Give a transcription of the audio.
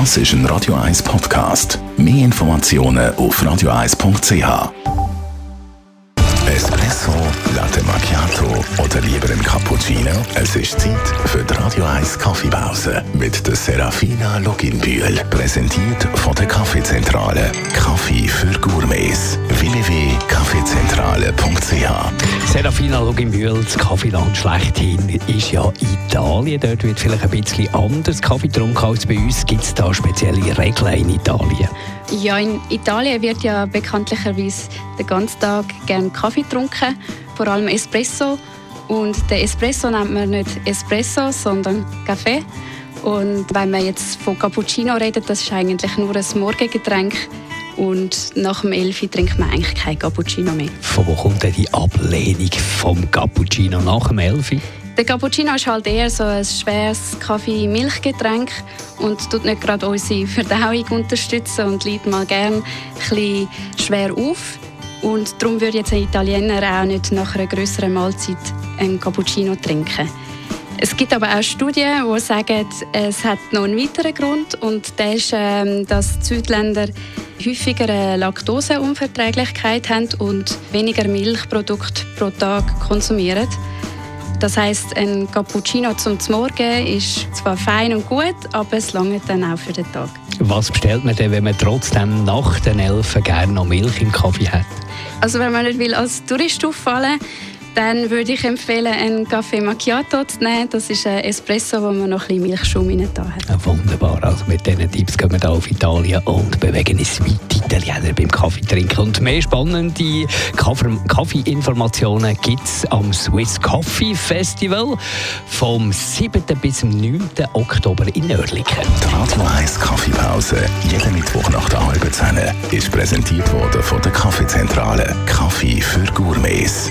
Das ist ein Radio 1 Podcast. Mehr Informationen auf radio1.ch. Espresso, Latte Macchiato oder lieber ein Cappuccino? Es ist Zeit für die Radio 1 Kaffeepause mit der Serafina Loginbühl. Präsentiert von der Kaffeezentrale. Kaffee für Gourmets. www.kaffeezentrale.ch Serafina Loginbühl, das Kaffeeland schlechthin ist ja Italien. Dort wird vielleicht ein bisschen anders Kaffee getrunken als bei uns. Gibt es da spezielle Regeln in Italien? Ja, in Italien wird ja bekanntlicherweise den ganzen Tag gerne Kaffee getrunken, vor allem Espresso. Und den Espresso nennt man nicht Espresso, sondern Kaffee. Und wenn man jetzt von Cappuccino redet, das ist eigentlich nur ein Morgengetränk. Und nach dem Elfi trinkt man eigentlich kein Cappuccino mehr. Von wo kommt denn die Ablehnung vom Cappuccino nach dem Elfi? Der Cappuccino ist halt eher so ein schweres Kaffee-Milchgetränk und tut nicht gerade unsere Verdauung unterstützen und liegt mal gern ein schwer auf. Und darum würde jetzt ein Italiener auch nicht nach einer größeren Mahlzeit einen Cappuccino trinken. Es gibt aber auch Studien, die sagen, es hat noch einen weiteren Grund und der ist, ähm, dass die Südländer häufiger eine Laktoseunverträglichkeit haben und weniger Milchprodukte pro Tag konsumieren. Das heißt, ein Cappuccino zum Morgen ist zwar fein und gut, aber es langt dann auch für den Tag. Was bestellt man denn, wenn man trotzdem nach den Elfen gerne noch Milch im Kaffee hat? Also wenn man nicht will als Tourist auffallen will, dann würde ich empfehlen, einen Kaffee Macchiato zu nehmen. Das ist ein Espresso, wo man noch ein bisschen Milchschaum rein hat. Ja, wunderbar. Also mit diesen Tipps gehen wir hier auf Italien und bewegen uns weit Italiener beim Kaffee trinken. Und mehr spannende Kaffeeinformationen gibt es am Swiss Coffee Festival vom 7. bis zum 9. Oktober in Oerlikon. Die Radio 1 Kaffeepause, jeden Mittwoch nach der halben Zehn, ist präsentiert worden von der Kaffeezentrale. Kaffee für Gourmets.